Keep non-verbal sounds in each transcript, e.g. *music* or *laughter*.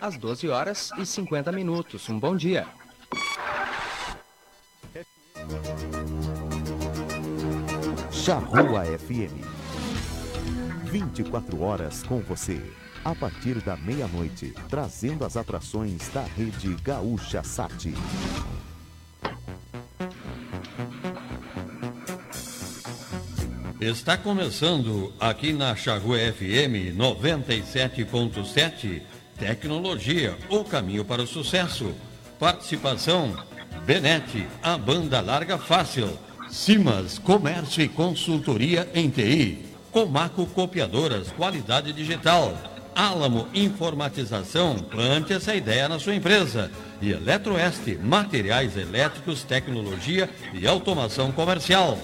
às 12 horas e 50 minutos. Um bom dia. Charrua FM. 24 horas com você. A partir da meia-noite, trazendo as atrações da rede Gaúcha Sat. Está começando aqui na Charrua FM 97.7 Tecnologia, o caminho para o sucesso. Participação Benete, a banda larga fácil. Simas, comércio e consultoria em TI. Comaco Copiadoras, qualidade digital. Álamo Informatização, plante essa ideia na sua empresa. E Eletroeste, materiais elétricos, tecnologia e automação comercial.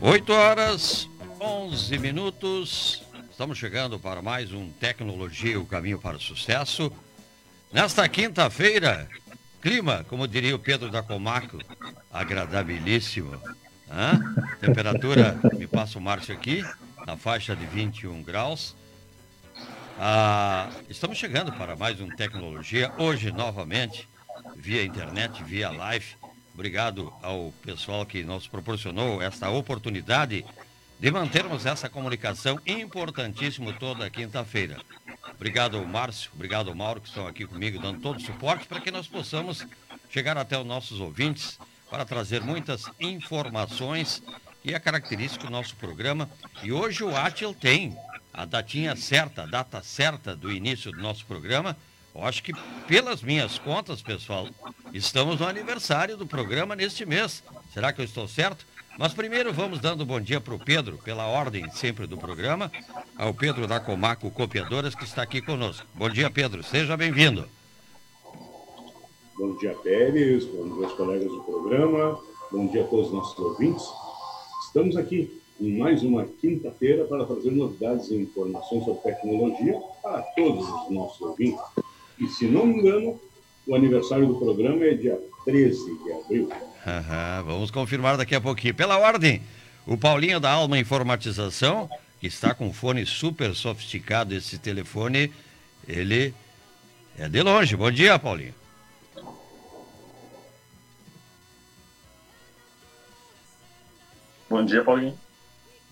Oito horas, onze minutos. Estamos chegando para mais um Tecnologia, o caminho para o sucesso. Nesta quinta-feira, clima, como diria o Pedro da Comaco, agradabilíssimo. Hã? Temperatura, me passa o Márcio aqui, na faixa de 21 graus. Ah, estamos chegando para mais um Tecnologia, hoje novamente, via internet, via live. Obrigado ao pessoal que nos proporcionou esta oportunidade de mantermos essa comunicação importantíssima toda quinta-feira. Obrigado, Márcio, obrigado, Mauro, que estão aqui comigo dando todo o suporte para que nós possamos chegar até os nossos ouvintes para trazer muitas informações que é característica do nosso programa. E hoje o Atil tem a datinha certa, a data certa do início do nosso programa. Eu acho que, pelas minhas contas, pessoal, estamos no aniversário do programa neste mês. Será que eu estou certo? Mas primeiro vamos dando bom dia para o Pedro, pela ordem sempre do programa, ao Pedro da Comaco Copiadoras, que está aqui conosco. Bom dia, Pedro. Seja bem-vindo. Bom dia, Pérez. Bom dia colegas do programa. Bom dia a todos os nossos ouvintes. Estamos aqui em mais uma quinta-feira para trazer novidades e informações sobre tecnologia para todos os nossos ouvintes. E se não me engano, o aniversário do programa é dia 13 de abril. vamos confirmar daqui a pouquinho. Pela ordem, o Paulinho da Alma Informatização, que está com um fone super sofisticado, esse telefone, ele é de longe. Bom dia, Paulinho. Bom dia, Paulinho.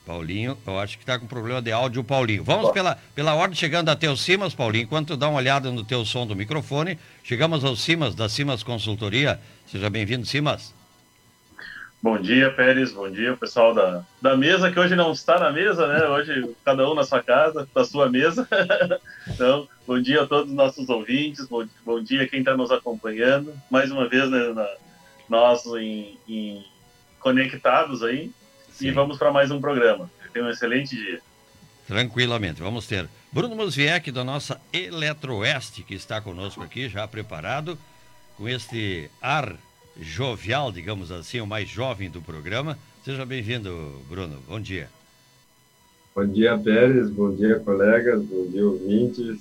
Paulinho, eu acho que está com problema de áudio, Paulinho. Vamos pela, pela ordem, chegando até o Simas, Paulinho. Enquanto dá uma olhada no teu som do microfone, chegamos ao Simas, da Simas Consultoria. Seja bem-vindo, Simas. Bom dia, Pérez. Bom dia, pessoal da, da mesa, que hoje não está na mesa, né? Hoje, cada um na sua casa, da sua mesa. *laughs* então, bom dia a todos os nossos ouvintes, bom, bom dia quem está nos acompanhando. Mais uma vez, né, na, nós em, em conectados aí Sim. e vamos para mais um programa. Tenha um excelente dia. Tranquilamente, vamos ter Bruno Musviec da nossa Eletroeste, que está conosco aqui, já preparado, com este ar jovial, digamos assim, o mais jovem do programa. Seja bem-vindo, Bruno. Bom dia. Bom dia, Pérez. Bom dia, colegas. Bom dia, ouvintes.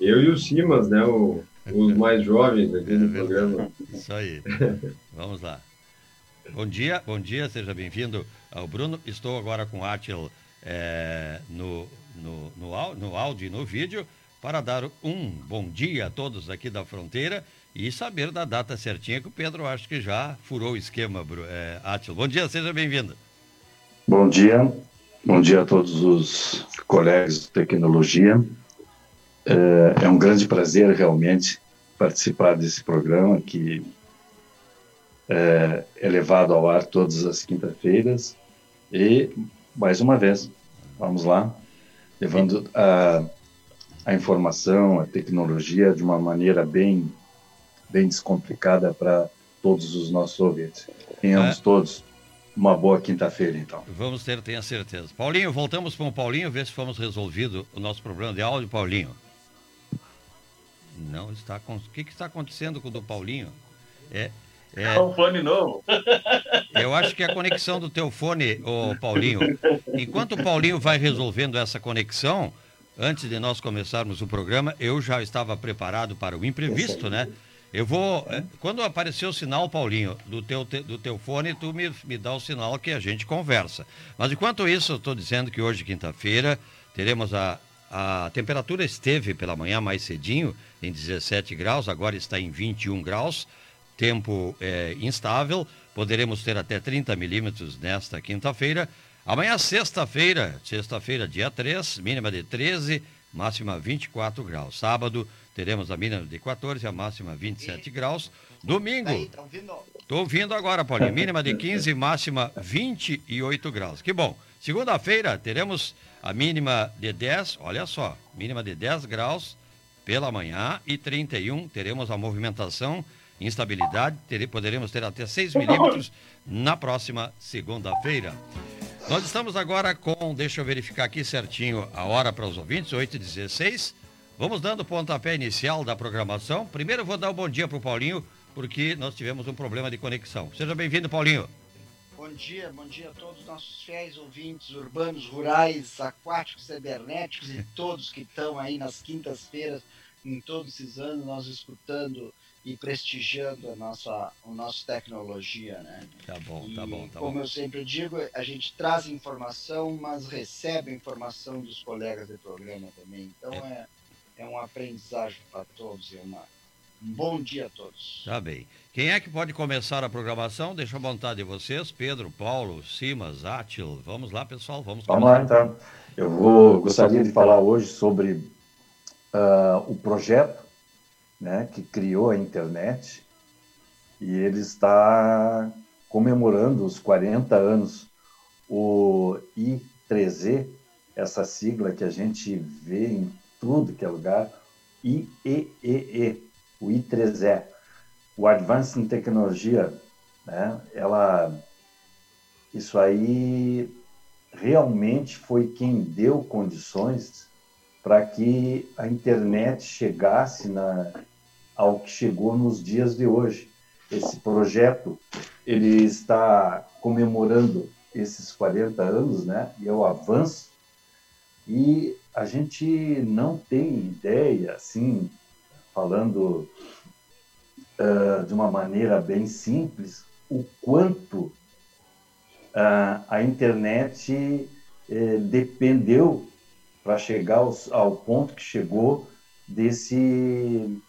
Eu e o Simas, né? O, os *laughs* mais jovens aqui é do programa. Isso aí. *laughs* Vamos lá. Bom dia, bom dia, seja bem-vindo ao Bruno. Estou agora com o Atil é, no, no, no, no áudio e no vídeo para dar um bom dia a todos aqui da fronteira e saber da data certinha que o Pedro acho que já furou o esquema, é, Atil. Bom dia, seja bem-vindo. Bom dia, bom dia a todos os colegas de tecnologia. É, é um grande prazer realmente participar desse programa que é, é levado ao ar todas as quinta-feiras. E, mais uma vez, vamos lá, levando a, a informação, a tecnologia de uma maneira bem, bem descomplicada para todos os nossos ouvintes. Tenhamos é. todos uma boa quinta-feira, então. Vamos ter, tenha certeza. Paulinho, voltamos para o Paulinho, ver se fomos resolvido o nosso problema de áudio, Paulinho. Não está. O que, que está acontecendo com o do Paulinho? É, É um fone novo. Eu acho que é a conexão do teu fone, ô Paulinho. Enquanto o Paulinho vai resolvendo essa conexão, antes de nós começarmos o programa, eu já estava preparado para o imprevisto, né? Eu vou. É, quando aparecer o sinal, Paulinho, do teu, do teu fone, tu me, me dá o sinal que a gente conversa. Mas enquanto isso, eu estou dizendo que hoje, quinta-feira, teremos a, a temperatura esteve pela manhã mais cedinho, em 17 graus, agora está em 21 graus tempo é, instável, poderemos ter até 30 milímetros nesta quinta-feira. Amanhã, sexta-feira, sexta-feira, dia 3, mínima de 13, máxima 24 graus. Sábado, teremos a mínima de 14, a máxima 27 graus. Domingo, estou tá ouvindo agora, Paulinho, mínima de 15, máxima 28 graus. Que bom. Segunda-feira, teremos a mínima de 10, olha só, mínima de 10 graus pela manhã e 31, teremos a movimentação instabilidade, ter, poderemos ter até 6 milímetros na próxima segunda-feira. Nós estamos agora com, deixa eu verificar aqui certinho a hora para os ouvintes, 8h16. Vamos dando o pontapé inicial da programação. Primeiro vou dar o um bom dia para o Paulinho, porque nós tivemos um problema de conexão. Seja bem-vindo, Paulinho. Bom dia, bom dia a todos os nossos fiéis ouvintes urbanos, rurais, aquáticos, cibernéticos e todos que estão aí nas quintas-feiras, em todos esses anos, nós escutando e prestigiando a nossa, a nossa tecnologia, né? Tá bom, tá bom, tá como bom. eu sempre digo, a gente traz informação, mas recebe informação dos colegas do programa também. Então é, é, é um aprendizagem para todos, é uma, um bom dia a todos. Tá bem. Quem é que pode começar a programação? Deixa a vontade de vocês, Pedro, Paulo, Simas, Átil. Vamos lá, pessoal, vamos Vamos lá, então. Eu vou, gostaria de falar hoje sobre uh, o projeto né, que criou a internet, e ele está comemorando os 40 anos. O I3E, essa sigla que a gente vê em tudo que é lugar, IEEE, o I3E, o Advanced Tecnologia, né, ela, isso aí realmente foi quem deu condições para que a internet chegasse na, ao que chegou nos dias de hoje. Esse projeto ele está comemorando esses 40 anos, né? E é o avanço. E a gente não tem ideia, assim, falando uh, de uma maneira bem simples, o quanto uh, a internet uh, dependeu para chegar ao, ao ponto que chegou desse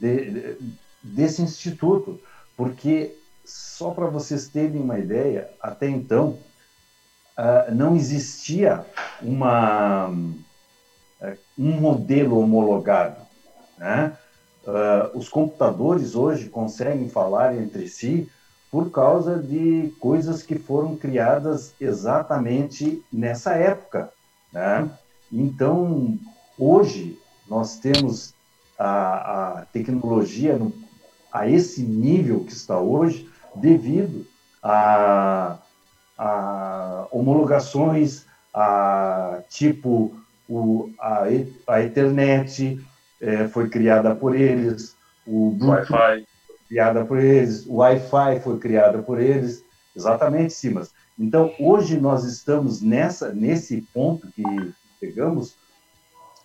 de, desse instituto, porque só para vocês terem uma ideia, até então uh, não existia uma uh, um modelo homologado, né? Uh, os computadores hoje conseguem falar entre si por causa de coisas que foram criadas exatamente nessa época, né? Então hoje nós temos a, a tecnologia no, a esse nível que está hoje devido a, a homologações a tipo o, a, a Ethernet é, foi criada por eles, o Wi-Fi criada por eles, o Wi-Fi foi criada por eles, exatamente, Simas. Então hoje nós estamos nessa nesse ponto que pegamos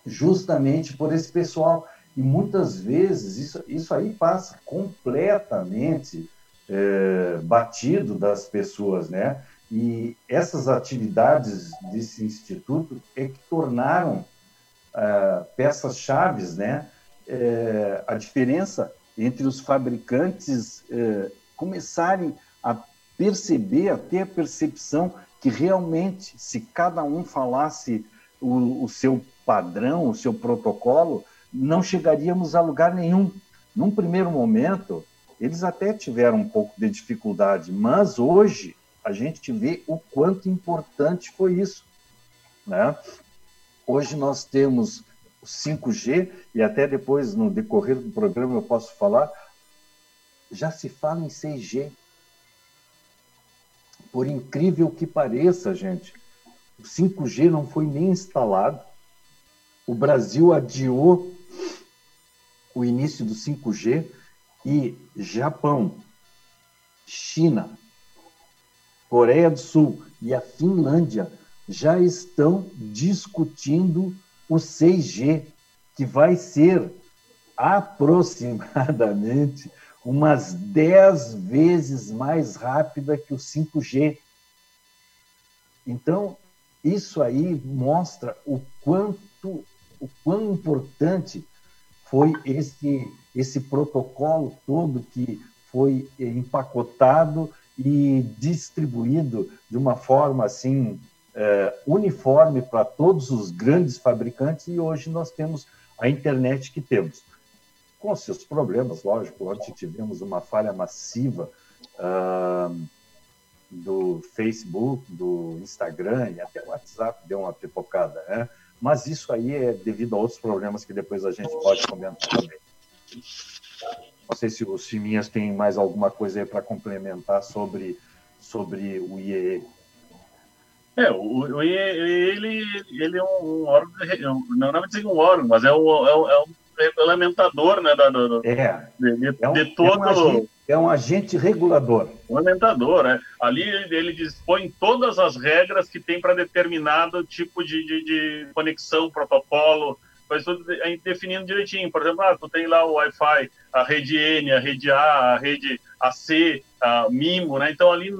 justamente por esse pessoal e muitas vezes isso, isso aí passa completamente é, batido das pessoas, né? E essas atividades desse instituto é que tornaram é, peças-chave, né? É, a diferença entre os fabricantes é, começarem a perceber, a ter a percepção que realmente, se cada um falasse o, o seu padrão, o seu protocolo, não chegaríamos a lugar nenhum. Num primeiro momento, eles até tiveram um pouco de dificuldade, mas hoje a gente vê o quanto importante foi isso. Né? Hoje nós temos o 5G, e até depois, no decorrer do programa, eu posso falar, já se fala em 6G. Por incrível que pareça, gente, o 5G não foi nem instalado. O Brasil adiou o início do 5G E Japão, China, Coreia do Sul e a Finlândia já estão discutindo o 6G, que vai ser aproximadamente umas 10 vezes mais rápida que o 5G. Então, isso aí mostra o quanto, o quão importante foi esse, esse protocolo todo que foi empacotado e distribuído de uma forma assim é, uniforme para todos os grandes fabricantes e hoje nós temos a internet que temos com seus problemas, lógico. Ontem tivemos uma falha massiva uh, do Facebook, do Instagram e até o WhatsApp deu uma pipocada, né? Mas isso aí é devido a outros problemas que depois a gente pode comentar também. Não sei se os Chiminhas têm mais alguma coisa aí para complementar sobre, sobre o IEE. É, o, o IEE, ele, ele é um órgão, não, não é dizer um órgão, mas é um, é um, é um regulamentador né, da, do, é, de, de, é um, de todo. É um, é um agente regulador. Regulamentador, né? Ali ele dispõe todas as regras que tem para determinado tipo de, de, de, conexão, protocolo, mas tudo definindo direitinho. Por exemplo, ah, tu tem lá o Wi-Fi, a rede N, a rede A, a rede AC, a MIMO, né? Então ali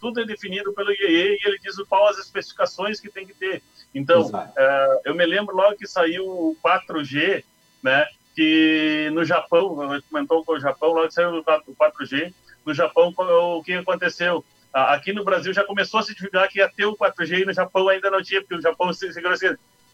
tudo é definido pelo IEE e ele diz qual as especificações que tem que ter. Então, uh, eu me lembro logo que saiu o 4G, né? Que no Japão, a gente comentou com o Japão, logo saiu o 4G, no Japão, o que aconteceu? Aqui no Brasil já começou a se divulgar que ia ter o 4G e no Japão ainda não tinha, porque o Japão assim,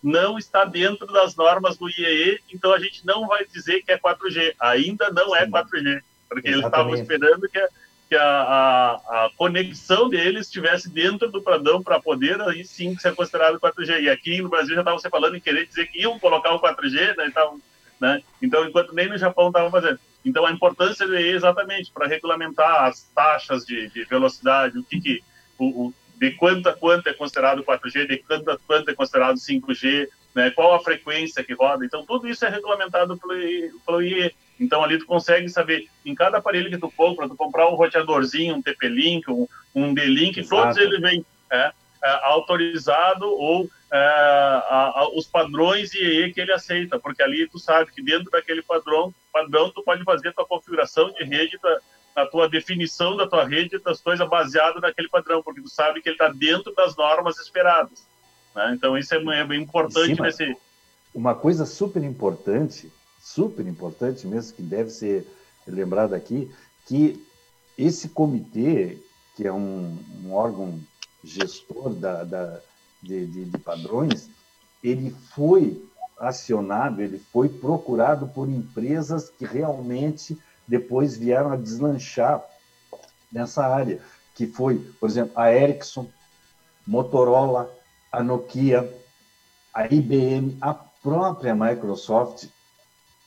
não está dentro das normas do IEE, então a gente não vai dizer que é 4G. Ainda não é 4G, porque Exatamente. eles estavam esperando que, que a, a, a, conexão deles estivesse dentro do padrão para poder aí sim ser considerado 4G. E aqui no Brasil já estavam se falando em querer dizer que iam colocar o 4G, né, estavam né? Então, enquanto nem no Japão estavam fazendo. Então, a importância é exatamente para regulamentar as taxas de, de velocidade, o que, que o, o, de quanto a quanto é considerado 4G, de quanto a quanto é considerado 5G, né? qual a frequência que roda. Então, tudo isso é regulamentado pelo, pelo IE. Então, ali tu consegue saber, em cada aparelho que tu compra, tu comprar um roteadorzinho, um TP-Link, um, um D-Link, todos eles vêm é, é, autorizado ou a, a, os padrões IEE que ele aceita, porque ali tu sabe que dentro daquele padrão, padrão tu pode fazer a tua configuração de rede, tua, a tua definição da tua rede, das coisas baseado naquele padrão, porque tu sabe que ele está dentro das normas esperadas. Né? Então isso é, é bem importante Sim, nesse... Uma coisa super importante, super importante mesmo, que deve ser lembrado aqui, que esse comitê, que é um, um órgão gestor da, da de, de, de padrões, ele foi acionado, ele foi procurado por empresas que realmente depois vieram a deslanchar nessa área, que foi, por exemplo, a Ericsson, Motorola, a Nokia, a IBM, a própria Microsoft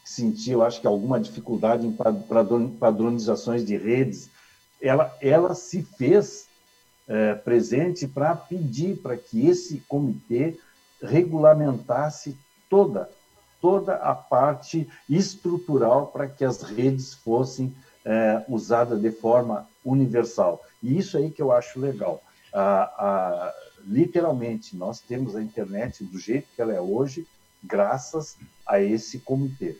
sentiu, acho que alguma dificuldade em padronizações de redes, ela, ela se fez é, presente para pedir para que esse comitê regulamentasse toda toda a parte estrutural para que as redes fossem é, usadas de forma universal. E isso aí que eu acho legal. literalmente, nós temos a internet do jeito que ela é hoje, graças a esse comitê.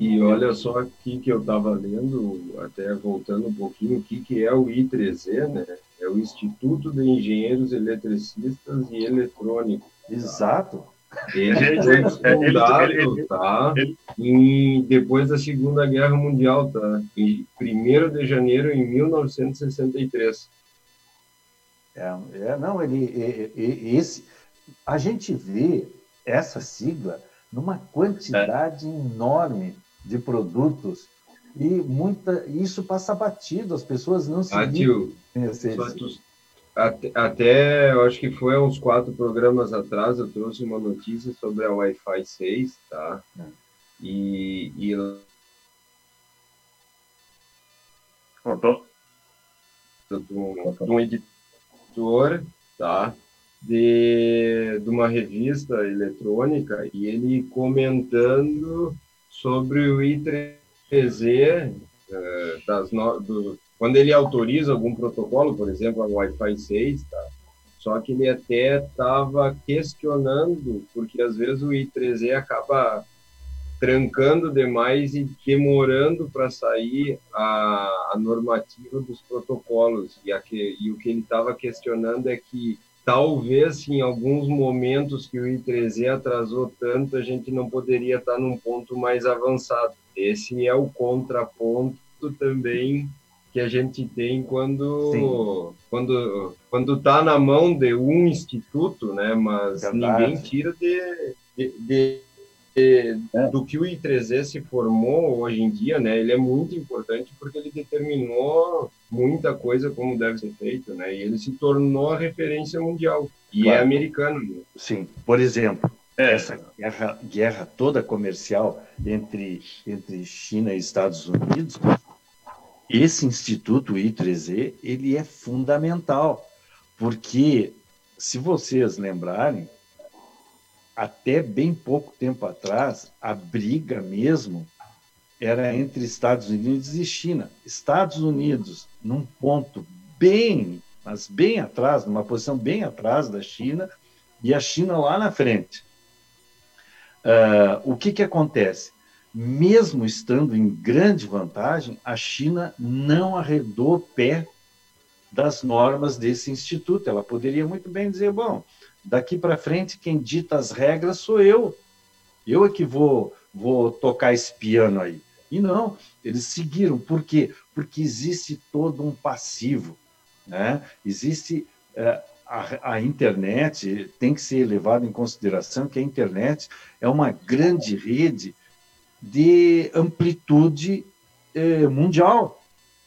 E olha só aqui que eu estava lendo, até voltando um pouquinho, o que, que é o I3E, né? É o Instituto de Engenheiros Eletricistas e Eletrônicos. Tá? Exato. Ele foi fundado, tá? Em, depois da Segunda Guerra Mundial, tá? Em 1 de janeiro de 1963. É, é, não, ele, é, é, esse, a gente vê essa sigla numa quantidade é. enorme de produtos e muita isso passa batido, as pessoas não se ah, tio, até, até, eu acho que foi uns quatro programas atrás, eu trouxe uma notícia sobre a Wi-Fi 6, tá? É. E, e Contou? um editor, tá? De, de uma revista eletrônica e ele comentando sobre o i3 I3Z, é, das no, do, quando ele autoriza algum protocolo, por exemplo, a Wi-Fi 6, tá? Só que ele até estava questionando, porque às vezes o I3E acaba trancando demais e demorando para sair a, a, normativa dos protocolos. E, e o que ele estava questionando é que talvez em alguns momentos que o I3E atrasou tanto, a gente não poderia estar tá num ponto mais avançado. Esse é o contraponto também que a gente tem quando Sim. quando quando está na mão de um instituto, né? Mas Verdade. ninguém tira de, de, de, de é. do que o I3E se formou hoje em dia, né? Ele é muito importante porque ele determinou muita coisa como deve ser feito, né? E ele se tornou a referência mundial e é claro. é americano. Né? Sim, por exemplo, é. essa guerra, guerra toda comercial entre entre China e Estados Unidos esse instituto I3E, ele é fundamental, porque se vocês lembrarem, até bem pouco tempo atrás, a briga mesmo era entre Estados Unidos e China. Estados Unidos, num ponto bem, mas bem atrás, numa posição bem atrás da China, e a China lá na frente. Uh, o que, que acontece? Mesmo estando em grande vantagem, a China não arredou pé das normas desse instituto. Ela poderia muito bem dizer: bom, daqui para frente quem dita as regras sou eu. Eu é que vou, vou tocar esse piano aí. E não, eles seguiram. Por quê? Porque existe todo um passivo. Né? Existe. É, a, a, internet tem que ser levado em consideração que a internet é uma grande rede de amplitude eh, mundial.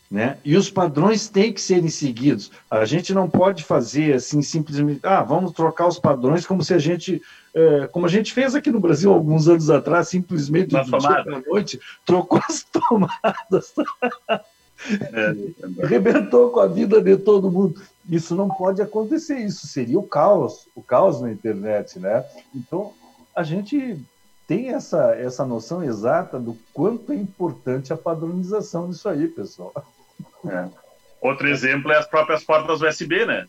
Né? E os padrões têm que serem seguidos. A gente não pode fazer assim simplesmente, ah, vamos trocar os padrões como se a gente, eh, como a gente fez aqui no Brasil alguns anos atrás, simplesmente do dia para noite, trocou as tomadas. É, *laughs* Rebentou com a vida de todo mundo. Isso não pode acontecer, isso seria o caos, o caos na internet, né? Então, a gente tem essa, essa noção exata do quanto é importante a padronização disso aí, pessoal. É. Outro exemplo é as próprias portas USB, né?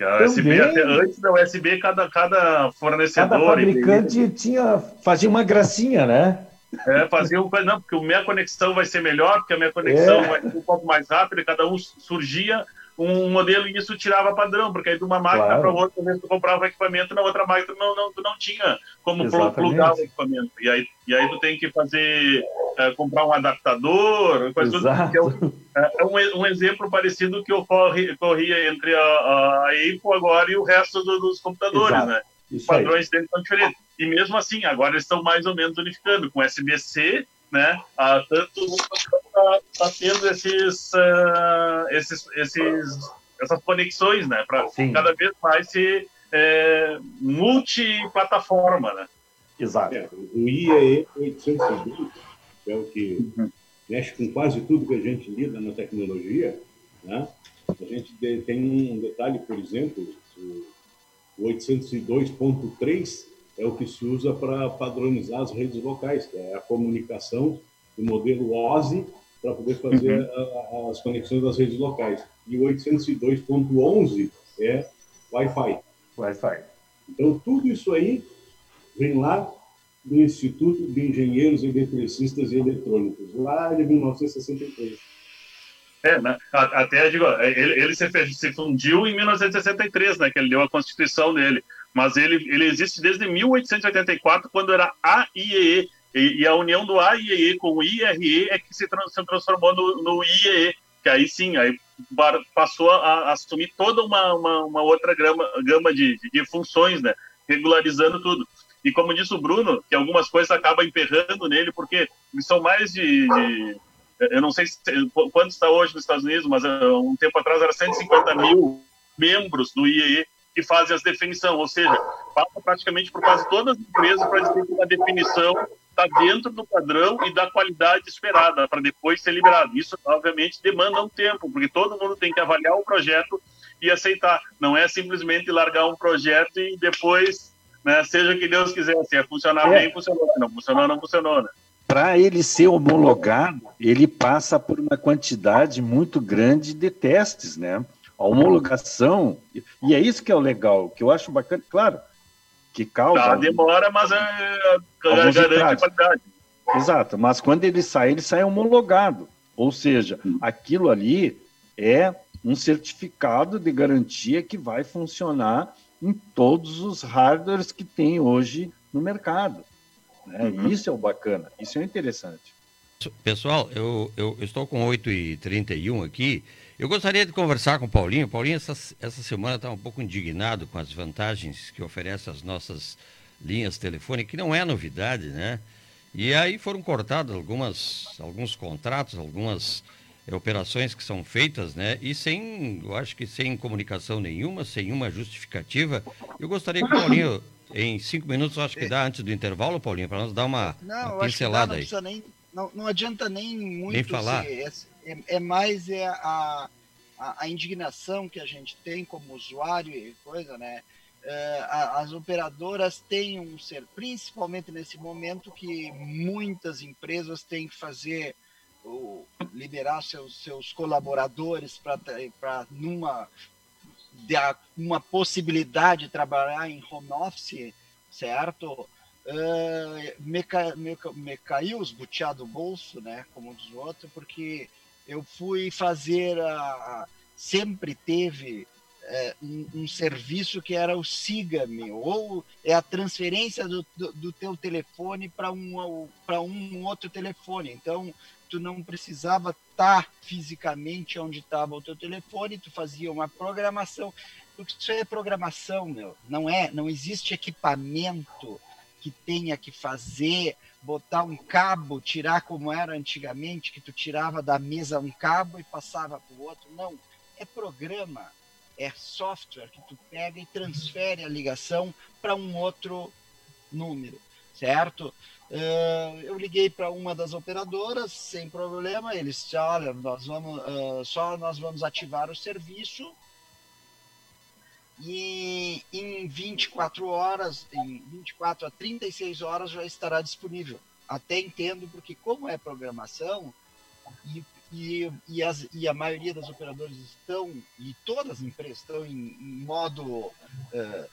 A USB, até antes da USB, cada, cada fornecedor. Cada fabricante e... tinha, fazia uma gracinha, né? É, fazia um. Não, porque a minha conexão vai ser melhor, porque a minha conexão é. vai ser um pouco mais rápida, cada um surgia um modelo e isso tirava padrão, porque aí de uma máquina claro. para outra, vezes tu comprava equipamento, na outra máquina não, não, tu não tinha como Exatamente. plugar o equipamento. E aí, e aí tu tem que fazer, é, comprar um adaptador, coisa tudo, é, um, é, é um, um, exemplo parecido que ocorre, ocorria entre a, a Apple agora e o resto do, dos computadores, Exato. né? Os padrões deles são diferentes. E mesmo assim, agora eles estão mais ou menos unificando com SBC né? Ah, tanto está tá tendo esses, uh, esses, esses, essas conexões, né? Para cada vez mais ser é, multiplataforma, né? Exato. É, o IEE 802, que é o que uhum. mexe com quase tudo que a gente lida na tecnologia, né? A gente tem um detalhe, por exemplo, o 802.3 é o que se usa para padronizar as redes locais, que é a comunicação do modelo OSI para poder fazer uhum. a, as conexões das redes locais. E o 802.11 é Wi-Fi. Wi-Fi. Então, tudo isso aí vem lá do Instituto de Engenheiros Eletricistas e Eletrônicos, lá de 1963. É, né? Até digo, ele, ele se, se fundiu em 1963, né? Que ele deu a constituição dele mas ele, ele existe desde 1884, quando era AIEE, e, e. A união do AIEE com o IRE é que se, trans, se transformou no, no IEE, que aí sim, aí passou a, a assumir toda uma, uma, uma outra gama, gama de, de, funções, né, regularizando tudo. E como disse o Bruno, que algumas coisas acabam emperrando nele, porque são mais de, de eu não sei se, quanto está hoje nos Estados Unidos, mas um tempo atrás era 150 mil membros do IEE, que fazem as definições, ou seja, passa praticamente por quase todas as empresas para dizer que a definição está dentro do padrão e da qualidade esperada para depois ser liberado. Isso, obviamente, demanda um tempo, porque todo mundo tem que avaliar o projeto e aceitar. Não é simplesmente largar um projeto e depois, né, seja que Deus quiser, se é funcionar é. bem, funcionou. Se não funcionou, não funcionou. Né? para ele ser homologado, ele passa por uma quantidade muito grande de testes, né? A homologação, e é isso que é o legal, que eu acho bacana, claro, que causa. Tá, demora, mas é, garante qualidade. Exato, mas quando ele sai, ele sai homologado. Ou seja, aquilo ali é um certificado de garantia que vai funcionar em todos os hardwares que tem hoje no mercado. Né? Uhum. Isso é o bacana, isso é interessante. Pessoal, eu, eu estou com 8h31 aqui. Eu gostaria de conversar com o Paulinho. Paulinho, essa, essa semana está um pouco indignado com as vantagens que oferecem as nossas linhas telefônicas, que não é novidade, né? E aí foram cortados algumas, alguns contratos, algumas é, operações que são feitas, né? E sem, eu acho que sem comunicação nenhuma, sem uma justificativa. Eu gostaria que o Paulinho em cinco minutos, acho que dá antes do intervalo, Paulinho, para nós dar uma, não, uma pincelada aí. Nem, não, não adianta nem muito. Nem falar. É, é, mais é a, a, a, indignação que a gente tem como usuário e coisa, né? É, as operadoras têm um ser, principalmente nesse momento que muitas empresas têm que fazer liberar seus, seus colaboradores para numa uma possibilidade de trabalhar em home office, certo? Uh, me, me, me, caiu os buteados do bolso, né? Como diz o outro, porque eu fui fazer a. Sempre teve é, um, um, serviço que era o Siga-me, ou é a transferência do, do, do teu telefone para um, um outro telefone. Então, tu não precisava estar tá fisicamente onde estava o teu telefone, tu fazia uma programação, porque isso é programação, meu, não é, não existe equipamento que tenha que fazer, botar um cabo, tirar como era antigamente, que tu tirava da mesa um cabo e passava para o outro, não, é programa, é software que tu pega e transfere a ligação para um outro número, certo? Uh, eu liguei para uma das operadoras sem problema. Eles disseram, olha, nós vamos uh, só nós vamos ativar o serviço e em 24 horas, em 24 a 36 horas já estará disponível. Até entendo porque como é programação e, e, e, as, e a maioria das operadoras estão e todas as empresas estão em, em modo uh,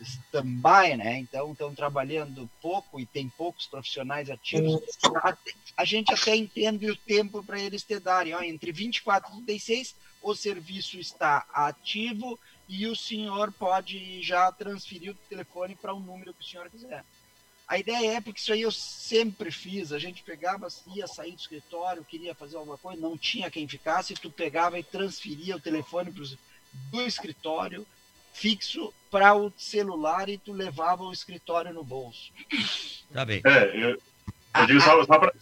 stand-by, né? Então estão trabalhando pouco e tem poucos profissionais ativos. A, gente até entende o tempo para eles te darem. Ó, entre 24 e 36, o serviço está ativo e o senhor pode já transferir o telefone para o um número que o senhor quiser. A ideia é porque isso aí eu sempre fiz. A gente pegava, ia sair do escritório, queria fazer alguma coisa, não tinha quem ficasse, tu pegava e transferia o telefone pros, do escritório fixo para o celular e tu levava o escritório no bolso. Tá bem. É, eu, eu digo só, só para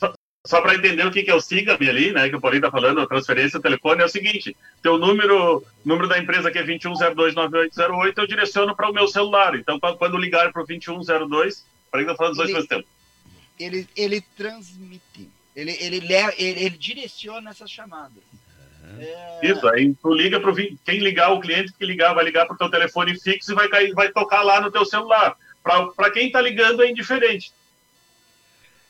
só, para entender o que, que é o SIGAM ali, né, que o Paulinho está falando, a transferência do telefone, é o seguinte, teu número, número da empresa que é 21029808, eu direciono para o meu celular. Então, quando ligar para o 2102, para que tá falando dois ele, tempo. Ele, ele transmite, ele, ele, ele, ele direciona essas chamadas. É... Isso, aí tu liga para quem ligar, o cliente que ligar, vai ligar para o teu telefone fixo e vai, cair, vai tocar lá no teu celular. Para quem está ligando é indiferente.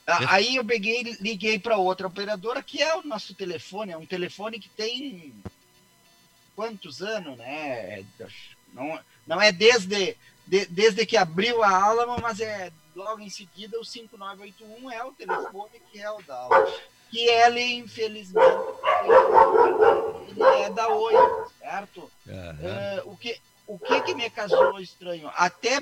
Ah, aí eu peguei, liguei para outra operadora, que é o nosso telefone, é um telefone que tem quantos anos, né? Não, não é desde, de, desde que abriu a Alamo, mas é logo em seguida o 5981 é o telefone que é o da Alamo que ele, infelizmente, ele é da Oi, certo? Uhum. Uh, o, que, o que que me casou estranho? Até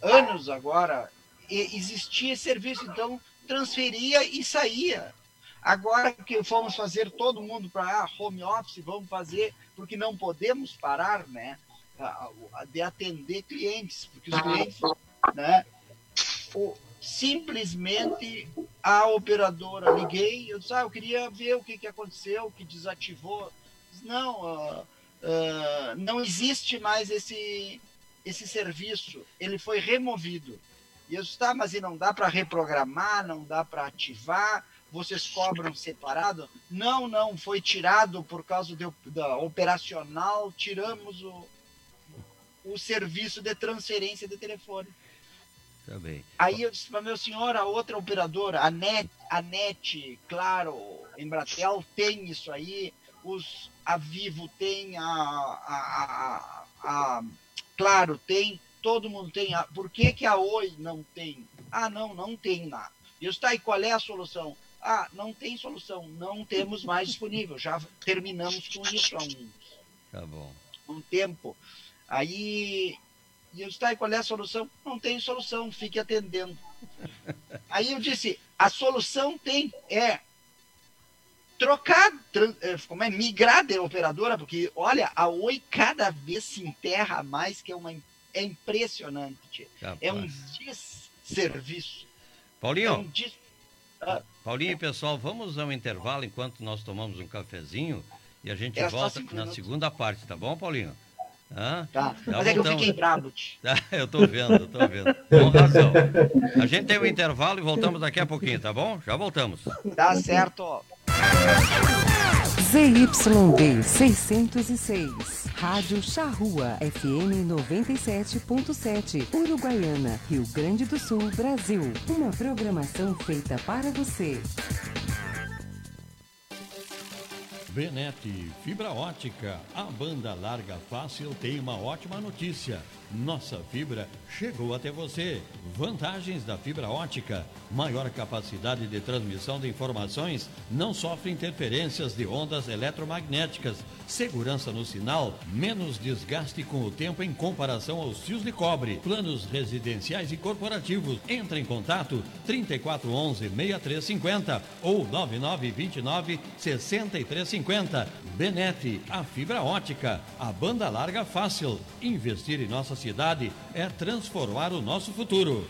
anos agora, existia serviço, então transferia e saía. Agora que fomos fazer todo mundo para home office, vamos fazer, porque não podemos parar, né? De atender clientes, porque os clientes, né? Simplesmente a operadora liguei, eu disse, ah, eu queria ver o que, que aconteceu, que desativou. Não, uh, uh, não existe mais esse, esse serviço, ele foi removido. E eu disse, tá, mas e não dá para reprogramar, não dá para ativar, vocês cobram separado? Não, não, foi tirado por causa do, da operacional, tiramos o, o serviço de transferência de telefone. Tá bem. Aí eu disse para meu senhor, a outra operadora, a NET, a NET, claro, Embratel tem isso aí, os, a Vivo tem, a, a, a, a Claro tem, todo mundo tem. A, por que, que a Oi não tem? Ah, não, não tem nada. E está aí, qual é a solução? Ah, não tem solução, não temos mais disponível. Já terminamos com isso há um, tá bom. um tempo. Aí e eu disse, e qual é a solução? Não tem solução, fique atendendo. *laughs* Aí eu disse, a solução tem, é trocar, é, como é, migrar de operadora, porque, olha, a Oi cada vez se enterra mais, que é uma é impressionante. Capaz. É um desserviço. Paulinho, é um des... ah, Paulinho e pessoal, vamos ao intervalo enquanto nós tomamos um cafezinho e a gente volta na segunda parte, tá bom, Paulinho? Ah, tá. Mas é que eu fiquei bravo. Ah, *laughs* eu tô vendo, eu tô vendo. Com razão. A gente tem um intervalo e voltamos daqui a pouquinho, tá bom? Já voltamos. Tá certo. ZYD 606. Rádio Charrua FM 97.7. Uruguaiana, Rio Grande do Sul, Brasil. Uma programação feita para você. Benete Fibra Ótica. A banda larga fácil tem uma ótima notícia. Nossa fibra chegou até você. Vantagens da fibra ótica: maior capacidade de transmissão de informações, não sofre interferências de ondas eletromagnéticas, segurança no sinal, menos desgaste com o tempo em comparação aos fios de cobre. Planos residenciais e corporativos. Entre em contato 3411 6350 ou 9929 6350. Benete, a fibra ótica, a banda larga fácil. Investir em nossa cidade é transformar o nosso futuro.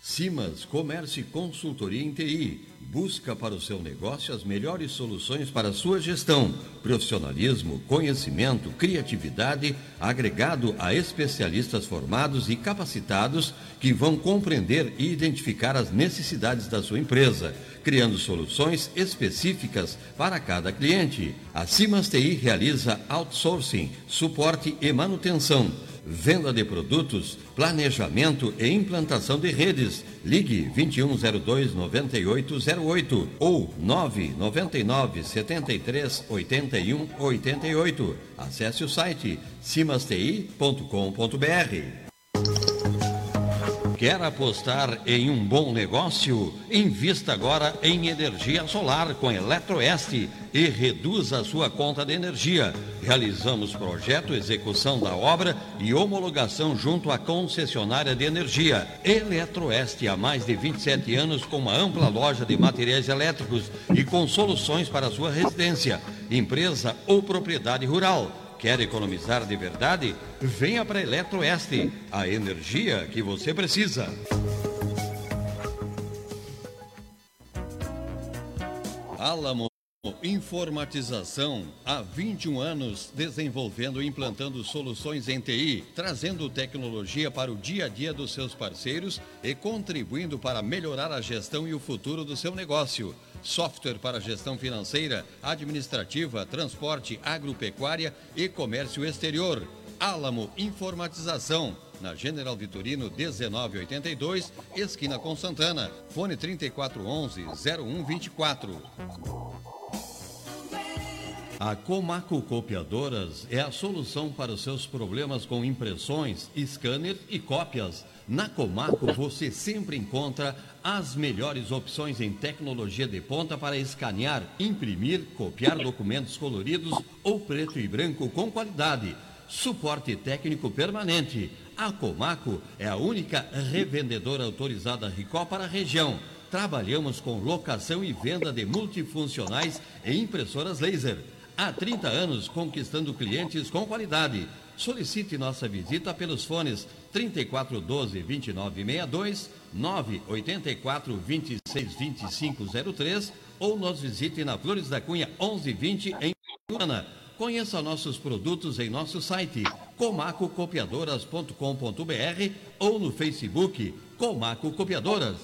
Simas Comércio e Consultoria em TI. Busca para o seu negócio as melhores soluções para a sua gestão. Profissionalismo, conhecimento, criatividade, agregado a especialistas formados e capacitados que vão compreender e identificar as necessidades da sua empresa, criando soluções específicas para cada cliente. A Simas TI realiza outsourcing, suporte e manutenção venda de produtos, planejamento e implantação de redes. Ligue 2102 9808 ou 999 73 81 88. Acesse o site cimasti.com.br. Quer apostar em um bom negócio? Invista agora em energia solar com Eletroeste e reduza a sua conta de energia. Realizamos projeto, execução da obra e homologação junto à concessionária de energia. Eletroeste há mais de 27 anos com uma ampla loja de materiais elétricos e com soluções para sua residência, empresa ou propriedade rural. Quer economizar de verdade? Venha para Eletroeste, a energia que você precisa. Alamo Informatização há 21 anos desenvolvendo e implantando soluções em TI, trazendo tecnologia para o dia a dia dos seus parceiros e contribuindo para melhorar a gestão e o futuro do seu negócio software para gestão financeira, administrativa, transporte, agropecuária e comércio exterior. Álamo Informatização, na General Vitorino 1982, esquina com Santana. Fone 3411 0124. A Comaco Copiadoras é a solução para os seus problemas com impressões, scanner e cópias. Na Comaco você sempre encontra as melhores opções em tecnologia de ponta para escanear, imprimir, copiar documentos coloridos ou preto e branco com qualidade. Suporte técnico permanente. A Comaco é a única revendedora autorizada Ricó para a região. Trabalhamos com locação e venda de multifuncionais e impressoras laser. Há 30 anos conquistando clientes com qualidade. Solicite nossa visita pelos fones 3412 2962, 984 26 2503 ou nos visite na Flores da Cunha 1120 em Uruguaiana. Conheça nossos produtos em nosso site comacocopiadoras.com.br ou no Facebook Comaco Copiadoras.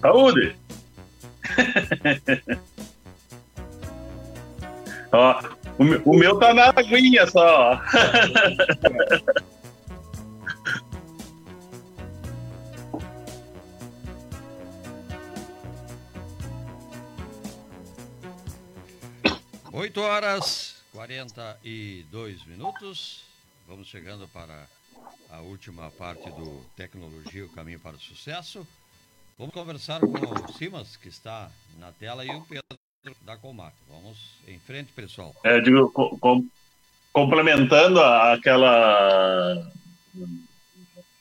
Saúde! Ó, O, meu, o meu tá na aguinha só. Oito horas 42 minutos. Vamos chegando para a última parte do Tecnologia, o caminho para o sucesso. Vamos conversar com o Simas, que está na tela, e o Pedro da Comac. Vamos em frente, pessoal. É, digo, com, complementando aquela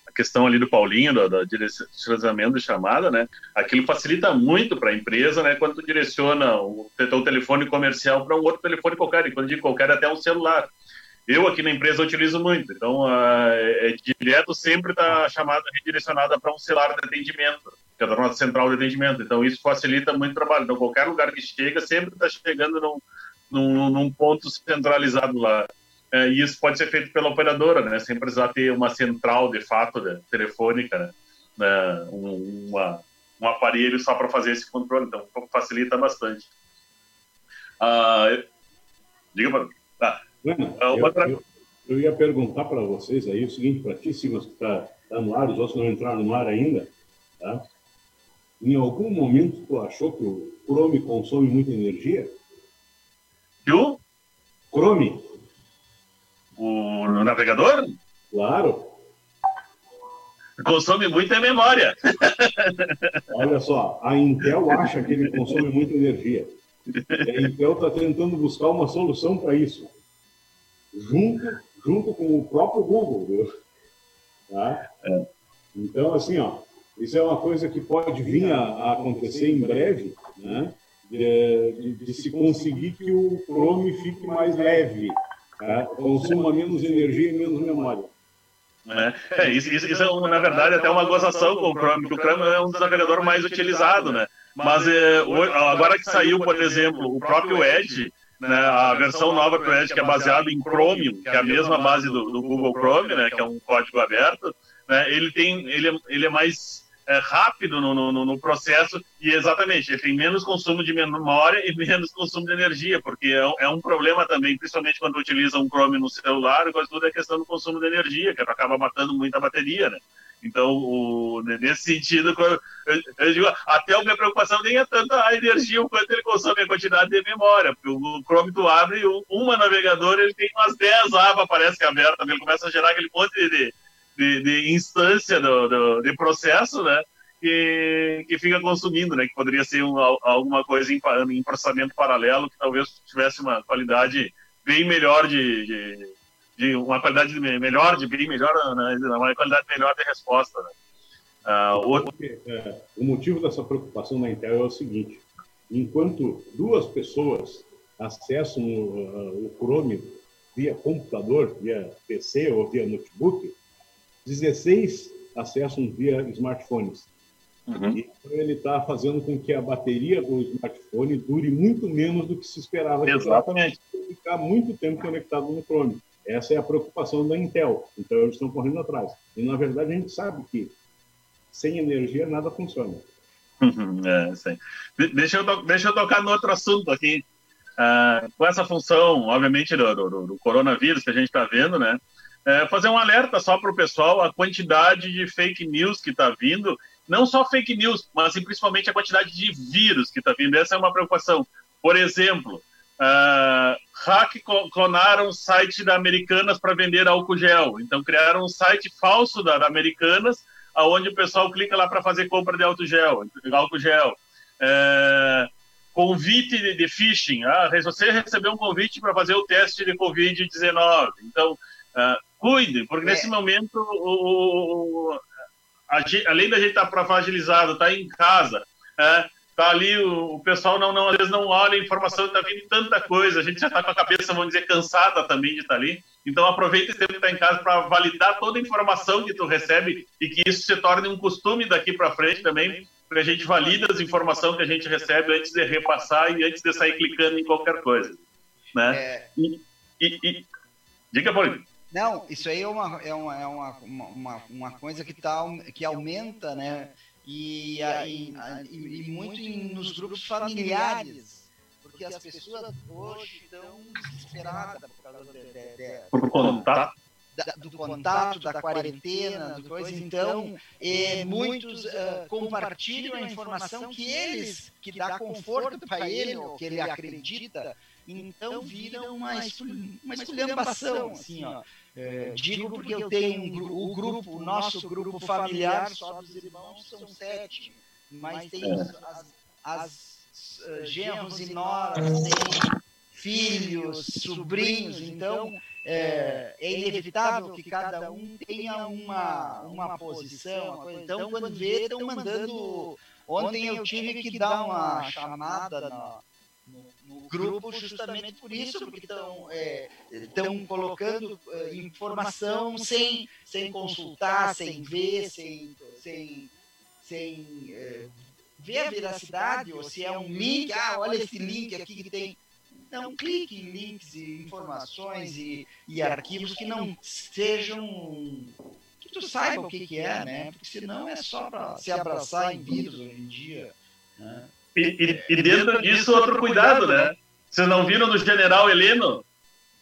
a questão ali do Paulinho, do, do direcionamento de chamada, né? Aquilo facilita muito para a empresa, né? Quando tu direciona o teu telefone comercial para um outro telefone qualquer, e quando digo qualquer, até um celular. Eu aqui na empresa utilizo muito, então uh, é, direto sempre está a chamada redirecionada para um celular de atendimento, que é da nossa central de atendimento. Então isso facilita muito o trabalho. Então qualquer lugar que chega sempre está chegando num, num, num, ponto centralizado lá. É, e isso pode ser feito pela operadora, né? Sem precisar ter uma central de fato de, telefônica, né? né? Um, uma, um aparelho só para fazer esse controle. Então facilita bastante. Uh, diga para. Tá. Bueno, eu, eu, eu, ia perguntar para vocês aí o seguinte, para ti, Simas, que está tá no ar, os outros não entraram no ar ainda, tá? Em algum momento tu achou que o Chrome consome muita energia? Que o? Chrome. O navegador? Claro. Consome muita memória. *laughs* Olha só, a Intel acha que ele consome muita energia. E a Intel está tentando buscar uma solução para isso junto, junto com o próprio Google, viu? Tá? É. Então, assim, ó, isso é uma coisa que pode vir a, a acontecer em breve, né? De, de, de, se conseguir que o Chrome fique mais leve, tá? consuma menos energia e menos memória. É, é isso, isso, isso, é, na verdade, até uma gozação com o Chrome, porque o Chrome é um dos navegadores mais utilizados, né? Mas é, agora que saiu, por exemplo, o próprio Edge, né, a versão nova do Edge, que é baseada em Chromium, que é a mesma base do, do, Google Chrome, né, que é um código aberto, né, ele, tem, ele, é, ele é mais é, rápido no, no, no, processo e, exatamente, ele tem menos consumo de memória e menos consumo de energia, porque é, é um problema também, principalmente quando utiliza um Chrome no celular, quase tudo é questão do consumo de energia, que acaba matando muita bateria, né? Então, o, nesse sentido, eu, eu, digo, até a minha preocupação nem é tanto a energia, o quanto ele consome a quantidade de memória. Porque o Chrome tu abre uma navegadora, ele tem umas 10 abas, parece que é aberta, ele começa a gerar aquele monte de, de, de instância do, do, de processo, né? Que, que fica consumindo, né? Que poderia ser um, alguma coisa em, em processamento paralelo que talvez tivesse uma qualidade bem melhor de, de de uma qualidade melhor, de bem melhor, né, uma qualidade melhor de resposta. Né? Outro... é, o motivo dessa preocupação da Intel é o seguinte: enquanto duas pessoas acessam o, o Chrome via computador, via PC ou via notebook, 16 acessam via smartphones. Uhum. Então ele está fazendo com que a bateria do smartphone dure muito menos do que se esperava. Exatamente. Ficar muito tempo conectado no Chrome. Essa é a preocupação da Intel. Então, eles estão correndo atrás. E, na verdade, a gente sabe que sem energia nada funciona. Uhum, é, sim. Deixa, eu, deixa eu tocar no outro assunto aqui. Uh, com essa função, obviamente, do, do, do coronavírus que a gente está vendo, né? É, fazer um alerta só para o pessoal a quantidade de fake news que está vindo, não só fake news, mas principalmente a quantidade de vírus que está vindo. Essa é uma preocupação. Por exemplo, Uh, hack clonaram o site da Americanas para vender álcool gel. Então criaram um site falso da, da Americanas, aonde o pessoal clica lá para fazer compra de álcool gel. Álcool gel. É, convite de, de, phishing. Ah, você recebeu um convite para fazer o teste de Covid-19. Então, uh, cuide, porque é. nesse momento, o, o, a, além da gente estar tá fragilizado, estar tá em casa, é, tá ali, o, o pessoal não, não, às vezes não olha a informação, está vindo tanta coisa, a gente já está com a cabeça, vamos dizer, cansada também de estar tá ali. Então aproveita esse tempo que está em casa para validar toda a informação que tu recebe e que isso se torne um costume daqui para frente também, para a gente valida as informações que a gente recebe antes de repassar e antes de sair clicando em qualquer coisa. Né? É... E, e, e... Diga, Paulinho. Não, isso aí é uma, é uma, é uma, uma, uma coisa que, tá, que aumenta, né? e, e, e, e muito em, nos grupos familiares. porque as pessoas hoje estão desesperadas por causa de, de, de, por contato. Da, do contato, da quarentena, do coisa. Então, é, muitos uh, compartilham a informação que eles, que dá conforto para ele, ou que ele acredita, então viram uma, uma esculhambação, assim, ó. É, digo porque eu tenho um, o grupo, o nosso grupo familiar, só dos irmãos, são sete, mas tem as, as uh, genros e noras, tem filhos, sobrinhos, então é, é, inevitável que cada um tenha uma, uma posição. Então, quando vê, estão mandando. Ontem eu tive que dar uma chamada na, grupo justamente por isso, porque estão é, colocando é, informação sem, sem consultar, sem ver, sem, sem, sem é, ver a veracidade, ou se é um link, ah, olha esse link aqui que tem. Não clique em links e informações e, e arquivos que não sejam. que tu saiba o que, que é, né? Porque senão é só para se abraçar em vírus hoje em dia. Né? E, e, e, dentro disso, outro cuidado, né? Vocês não viram do general Heleno,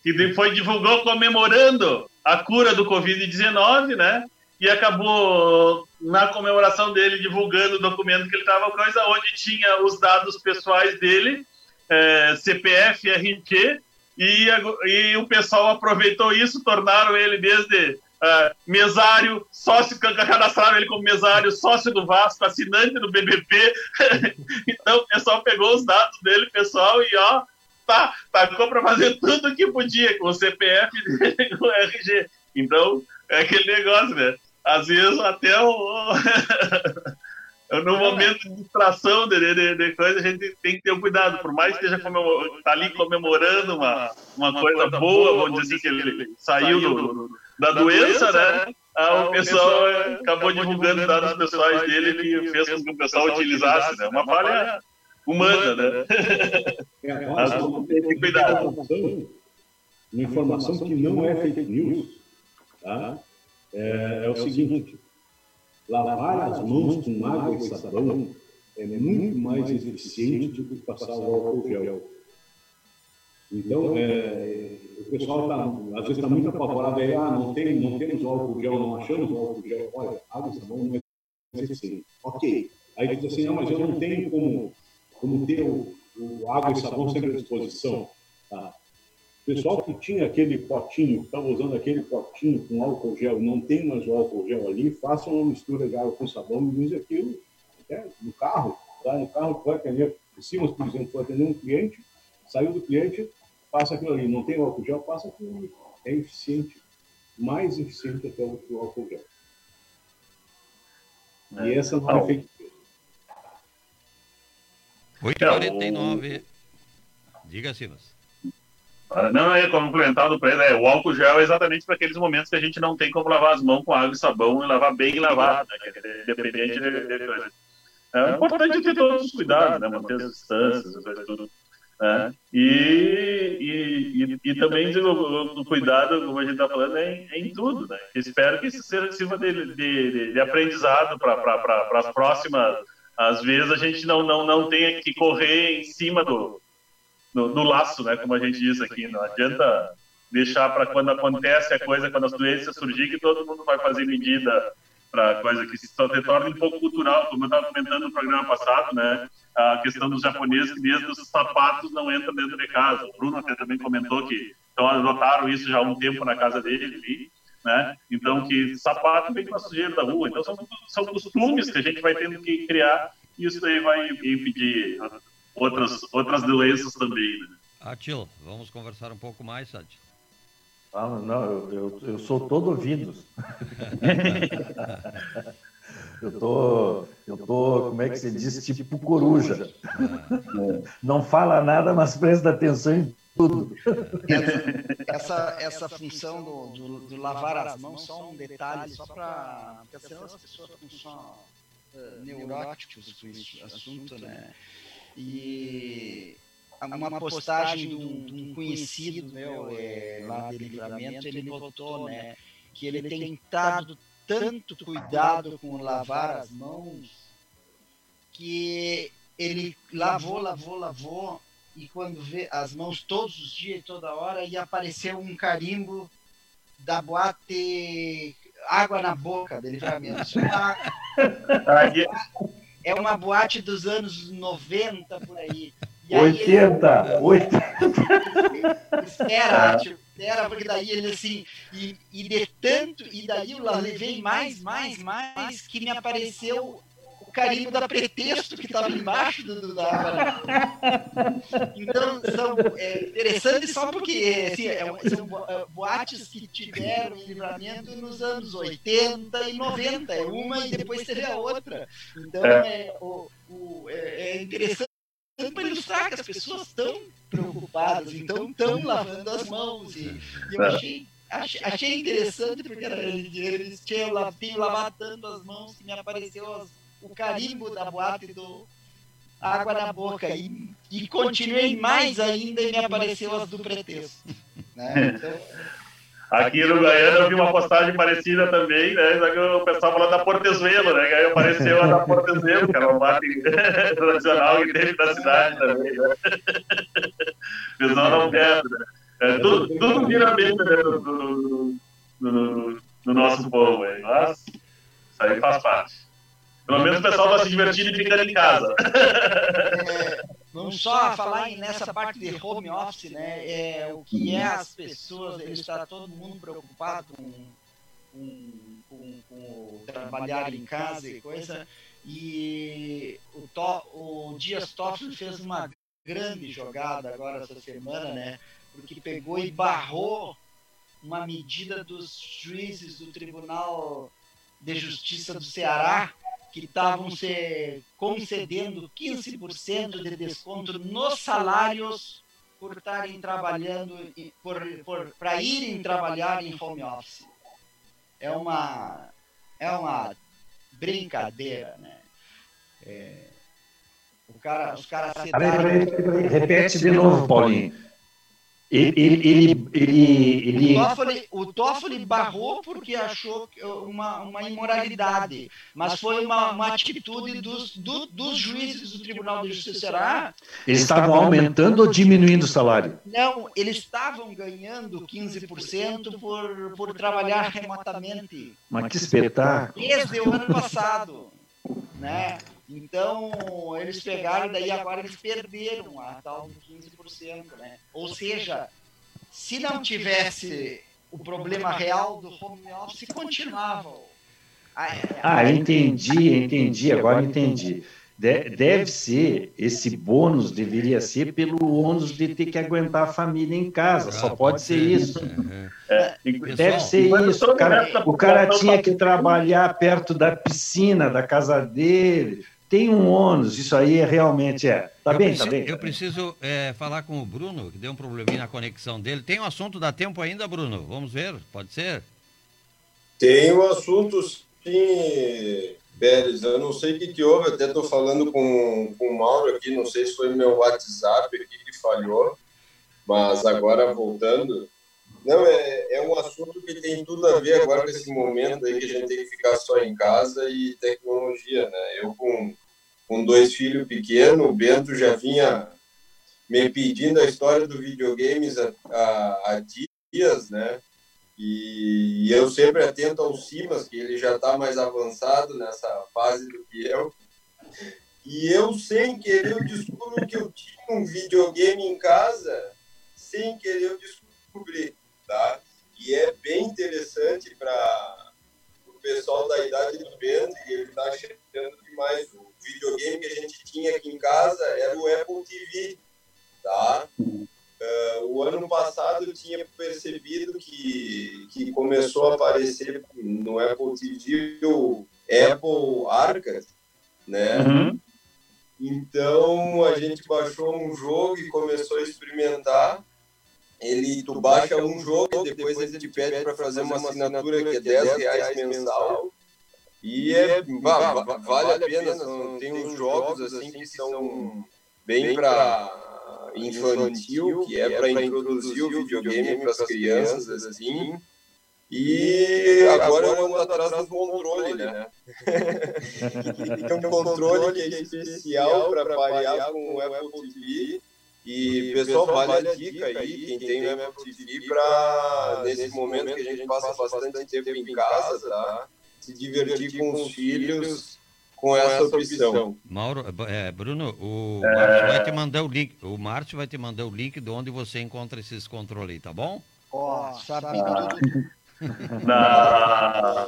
que foi divulgou comemorando a cura do Covid-19, né? E acabou, na comemoração dele, divulgando o documento que ele estava coisa, onde tinha os dados pessoais dele, é, CPF, RG, e, e o pessoal aproveitou isso, tornaram ele desde uh, mesário, sócio, cadastraram ele como mesário, sócio do Vasco, assinante do BBP. *laughs* então o pessoal pegou os dados dele, pessoal, e ó, tá, tacou para fazer tudo o que podia, com o CPF e com o RG. Então, é aquele negócio, né? Às vezes até o. *laughs* no momento de distração de, de, de, coisa, a gente tem que ter um cuidado. Por mais que esteja tá ali comemorando uma, uma coisa boa, vamos dizer que ele saiu do, da, da doença, doença, né? Ah, o pessoal acabou divulgando dados pessoais dele que fez com que o pessoal utilizasse, né? Uma falha humana, né? É, Mas tem que cuidar. Uma informação que não é fake news, tá? É, é o seguinte, lavar as mãos com água e sabão é muito mais eficiente do que passar o álcool gel. Então, é, o pessoal tá, às vezes está muito apavorado aí, ah, não, tem, não temos álcool gel, não achamos álcool gel. Olha, água e sabão não é. Ok. Aí diz assim, não, mas eu não tenho como, como ter o, o água e sabão sempre à disposição. Tá? O pessoal que tinha aquele potinho, estava usando aquele potinho com álcool gel, não tem mais o álcool gel ali, façam uma mistura de água com sabão e use aquilo né, no carro. Tá? No carro vai atender, Simas, por exemplo, foi atender um cliente, saiu do cliente, passa aquilo ali. Não tem álcool gel, passa aquilo ali. É eficiente. Mais eficiente até do que o álcool gel. E é. essa não é fake 8h49. Diga, Silas. Não, é complementado para ele, é, o álcool gel é exatamente para aqueles momentos que a gente não tem como lavar as mãos com água e sabão e lavar bem lavado, né, é independente de, de, de, É importante ter todos os cuidados, né, manter as distâncias, tudo. Né? E, e, e, e, também o, o, cuidado, como a gente está falando, é em, é em, tudo. Né? Espero que isso seja sirva de, de, de aprendizado para as próximas. Às vezes a gente não, não, não tenha que correr em cima do, do, do laço, né? como a gente diz aqui. Não adianta deixar para quando acontece a coisa, quando as doenças surgirem, que todo mundo vai fazer medida para coisa que se torna um pouco cultural, como eu estava comentando no programa passado, né? A questão dos japoneses que desde os sapatos não entram dentro de casa. O Bruno até também comentou que então adotaram isso já há um tempo na casa dele, né? Então que sapato vem com a sujeira da rua. Então são, são costumes que a gente vai tendo que criar e isso aí vai impedir outras outras doenças também. Né? Atila, vamos conversar um pouco mais, Sadi. Ah, não, eu, eu, eu sou todo ouvidos. *laughs* Eu tô, eu tô, como é que se diz, tipo coruja. Não fala nada, mas presta atenção em tudo. Essa, essa função do, do, do lavar as mãos, só um detalhe, só para. Porque senão as pessoas ficam só uh, neuróticos com esse assunto, né? E uma postagem de um, de um conhecido meu é, lá de livramento, ele botou, né? Que ele tem estado tanto cuidado com lavar as mãos que ele lavou, lavou, lavou e quando vê as mãos todos os dias e toda hora, e apareceu um carimbo da boate Água na Boca de Livramento. É, é uma boate dos anos 90 por aí. E 80, ele, 80. Espera, tipo, espera, porque daí ele assim, e, e de tanto, e daí eu levei mais, mais, mais, que me apareceu carimbo da pretexto que estava embaixo do, do, da *laughs* Então, são é, interessantes só porque assim, é, são é, boates que tiveram em livramento nos anos 80 e 90. É uma e depois teve a outra. Então, é, é o, o, é, é interessante para ilustrar que as pessoas estão preocupadas, então estão lavando as mãos. E, e eu achei achei, achei interessante porque eles tinham, tinham lavado tanto as mãos que me apareceu as, o carimbo da boate do Água na Boca. E, e continuei mais ainda e me apareceu as do pretexto. *laughs* Né? Então, Aqui no Goiânia eu vi uma postagem parecida também, né? O pessoal falou da Portezuelo, né? Aí apareceu a da Portezuelo, que era uma boate *laughs* tradicional que teve da cidade também, né? *laughs* O pessoal não perde, né? É, tudo, tudo vira bem né, do, do, do, do, nosso povo aí, mas isso aí faz parte. Pelo menos o pessoal está se divertindo e ficando em casa. *laughs* É, vamos só falar nessa parte de home office, né? É, o que é as pessoas, ele está todo mundo preocupado com, com, com, com trabalhar em casa e coisa. E o, to, o Dias Toffoli fez uma grande jogada agora essa semana, né? Porque pegou e barrou uma medida dos juízes do Tribunal de Justiça do Ceará que estavam se concedendo 15% de desconto nos salários por estarem trabalhando, por, por, para irem trabalhar em home office. É uma, é uma brincadeira, né? É, o cara, os caras... Repete de novo, Paulinho. Ele, ele, ele, ele, O, Toffoli, o Toffoli barrou porque achou uma, uma imoralidade, mas foi uma, uma atitude dos, do, dos juízes do Tribunal de Justiça Será. Eles estavam aumentando ou diminuindo o salário? Não, eles estavam ganhando 15% por, por trabalhar remotamente. Mas que espetáculo! Desde o ano passado, né? Então, eles pegaram, daí agora eles perderam a tal de 15%, né? Ou seja, se não tivesse o problema real do home office, continuava. Ah, entendi, entendi, agora entendi. Deve ser, esse bônus deveria ser pelo ônus de ter que aguentar a família em casa, só pode ser isso. É, Deve ser isso. O cara, o cara tinha que trabalhar perto da piscina da casa dele, tem um ônus, isso aí é realmente é. Tá eu bem, preciso, tá bem. Eu preciso é, falar com o Bruno, que deu um probleminha na conexão dele. Tem um assunto, dá tempo ainda, Bruno? Vamos ver, pode ser? Tem um assunto, sim, Pérez. Eu não sei o que, que houve, até estou falando com, com o Mauro aqui, não sei se foi meu WhatsApp aqui que falhou, mas agora voltando. Não, é, é um assunto que tem tudo a ver agora com esse momento aí que a gente tem que ficar só em casa e tecnologia, né? Eu com com dois filhos pequenos, o Bento já vinha me pedindo a história do videogames há, dias, né? E, e, eu sempre atento ao Simas, que ele já está mais avançado nessa fase do que eu. E eu, sem querer, eu descubro que eu tinha um videogame em casa, sem querer eu descobri, tá? E é bem interessante para o pessoal da idade do Bento, e ele está achando demais videogame que a gente tinha aqui em casa era o Apple TV, tá? Uh, o ano passado eu tinha percebido que, que começou a aparecer no Apple TV o Apple Arcade, né? Uhum. Então a gente baixou um jogo e começou a experimentar. Ele, tu baixa um jogo e depois ele te pede para fazer uma assinatura que é 10 reais mensal e é, vale, vale a pena, são, tem uns jogos assim que são bem para infantil, que é para introduzir o videogame para as crianças, assim. E agora eu ando atrás do controle, né? *laughs* *laughs* tem um controle que é especial para variar com o Apple TV. E, pessoal, vale a dica aí, quem tem o Apple TV, para, nesse momento que a gente passa bastante tempo em casa, tá? Se divertir com os filhos com essa opção. Mauro, é, Bruno, o é... Márcio vai te mandar o link. O Márcio vai te mandar o link de onde você encontra esses controles aí, tá bom? Ó, oh, sabe tudo. *laughs* Na,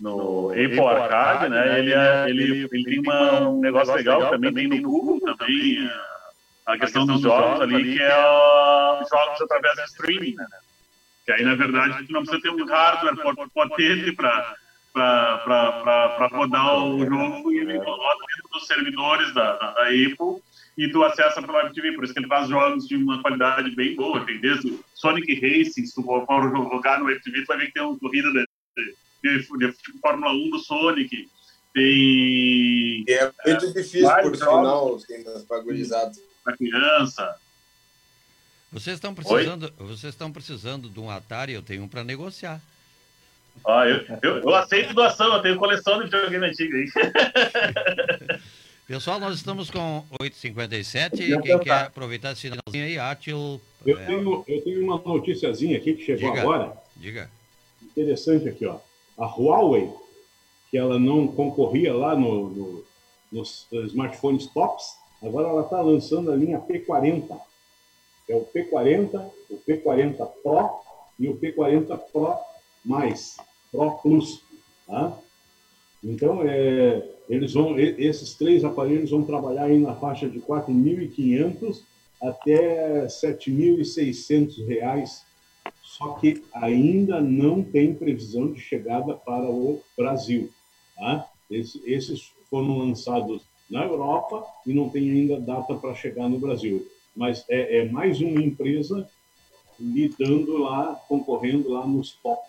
no Apple Arcade, né? Ele, é, ele, ele tem uma, um negócio legal também, tem no Google também a questão dos jogos ali, que é os jogos através do streaming, né? Que aí, na verdade, tu não precisa ter um hardware potente para para rodar o jogo e ele roda dentro dos servidores da, da, da, Apple e tu acessa pela MTV. Por isso que ele faz jogos de uma qualidade bem boa. Tem desde Sonic Racing, se tu for jogar no MTV, tu vai ver que tem uma corrida de, de, de, de tipo Fórmula 1 do Sonic. Tem. É muito difícil, por sinal, tem das bagulhizadas para criança. Vocês estão precisando, vocês estão precisando de um Atari, eu tenho um para negociar. Ah, eu, eu, eu, aceito doação, eu tenho coleção de videogame antigo aí. *laughs* Pessoal, nós estamos com 8h57. Quem quer aproveitar esse sinalzinho aí, Atil. Eu, é... tenho, eu tenho uma noticiazinha aqui que chegou diga, agora. Diga. Interessante aqui, ó. A Huawei, que ela não concorria lá no, no nos smartphones tops, Agora ela está lançando a linha P40. É o P40, o P40 Pro e o P40 Pro mais, Pro Plus. Tá? Então, é, eles vão, esses três aparelhos vão trabalhar aí na faixa de 4.500 até 7.600 reais, só que ainda não tem previsão de chegada para o Brasil. Tá? esses foram lançados na Europa e não tem ainda data para chegar no Brasil. Mas é, é, mais uma empresa lidando lá, concorrendo lá nos top.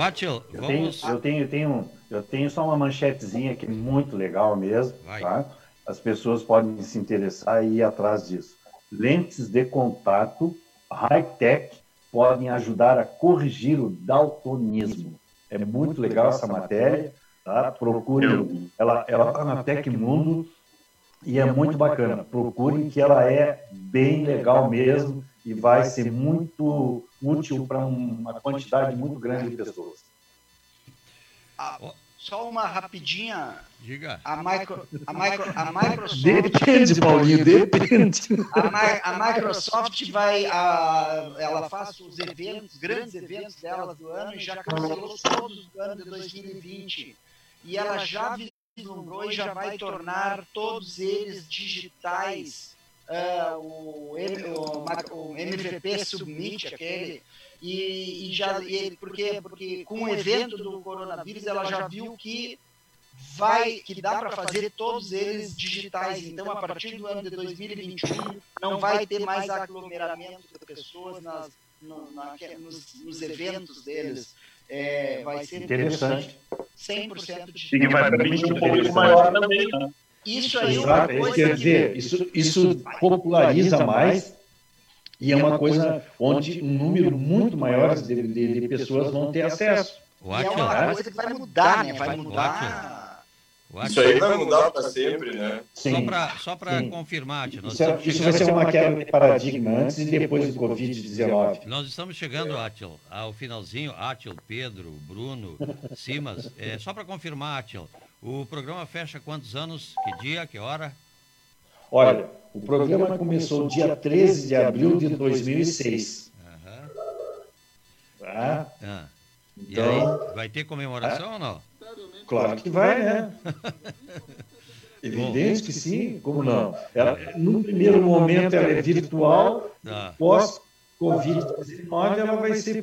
Watchel, vamos... eu, tenho, eu, tenho, eu tenho só uma manchetezinha que é muito legal mesmo. Tá? As pessoas podem se interessar e ir atrás disso. Lentes de contato high-tech podem ajudar a corrigir o daltonismo. É muito legal essa matéria. Tá? Procurem, ela está na Tecmundo e é muito bacana. Procurem que ela é bem legal mesmo e vai ser muito útil para uma quantidade muito grande de pessoas. Ah, só uma rapidinha. Diga. A, micro, a, micro, a Microsoft. Depende, Paulinho, depende. A, a Microsoft vai. A, ela faz os eventos, grandes eventos dela do ano e já cancelou todos os anos de 2020 e ela já vislumbrou e já vai tornar todos eles digitais. Uh, o, o, o, MVP Submit, aquele, e, e já e, porque, porque com o evento do coronavírus ela já viu que vai que dá para fazer todos eles digitais. Então, a partir do ano de 2021, não vai ter mais aglomeramento de pessoas nas, no, na, nos, nos eventos deles é, vai ser interessante. 100% de E que vai permitir um público maior também, né? Isso aí é uma coisa quer dizer, isso, isso populariza mais e é uma coisa onde um número muito maior de, de, de pessoas vão ter acesso. E é uma coisa que vai mudar, né? Vai mudar isso aí vai mudar para sempre, né? Sim, só para confirmar, Tio, isso, é, isso vai ser uma quebra de paradigma antes e depois do Covid-19. Nós estamos chegando, Atil, ao finalzinho. Atil, Pedro, Bruno, Simas. É, só para confirmar, Atil, o programa fecha quantos anos? Que dia? Que hora? Olha, o programa começou dia 13 de abril de 2006. Uhum. Tá? Ah. Então, aí, vai ter comemoração ah, ou não? Claro que vai, né? *laughs* Evidente que sim, como não? Ela, no primeiro momento ela é virtual, tá. pós-Covid-19 ela vai ser